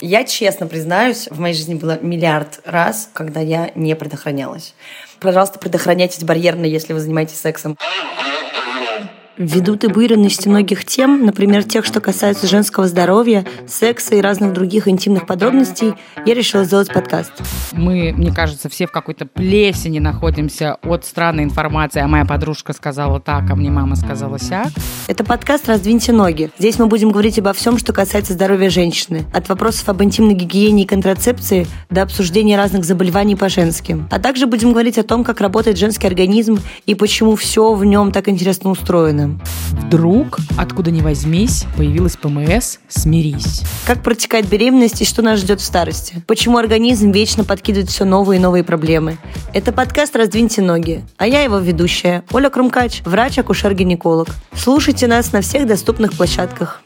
Я честно признаюсь, в моей жизни было миллиард раз, когда я не предохранялась. Пожалуйста, предохраняйтесь барьерно, если вы занимаетесь сексом. Ввиду табуированности многих тем, например, тех, что касаются женского здоровья, секса и разных других интимных подробностей, я решила сделать подкаст. Мы, мне кажется, все в какой-то плесени находимся от странной информации, а моя подружка сказала так, а мне мама сказала сяк. Это подкаст «Раздвиньте ноги». Здесь мы будем говорить обо всем, что касается здоровья женщины. От вопросов об интимной гигиене и контрацепции до обсуждения разных заболеваний по-женски. А также будем говорить о том, как работает женский организм и почему все в нем так интересно устроено. Вдруг, откуда ни возьмись, появилась ПМС «Смирись». Как протекает беременность и что нас ждет в старости? Почему организм вечно подкидывает все новые и новые проблемы? Это подкаст «Раздвиньте ноги», а я его ведущая Оля Крумкач, врач-акушер-гинеколог. Слушайте нас на всех доступных площадках.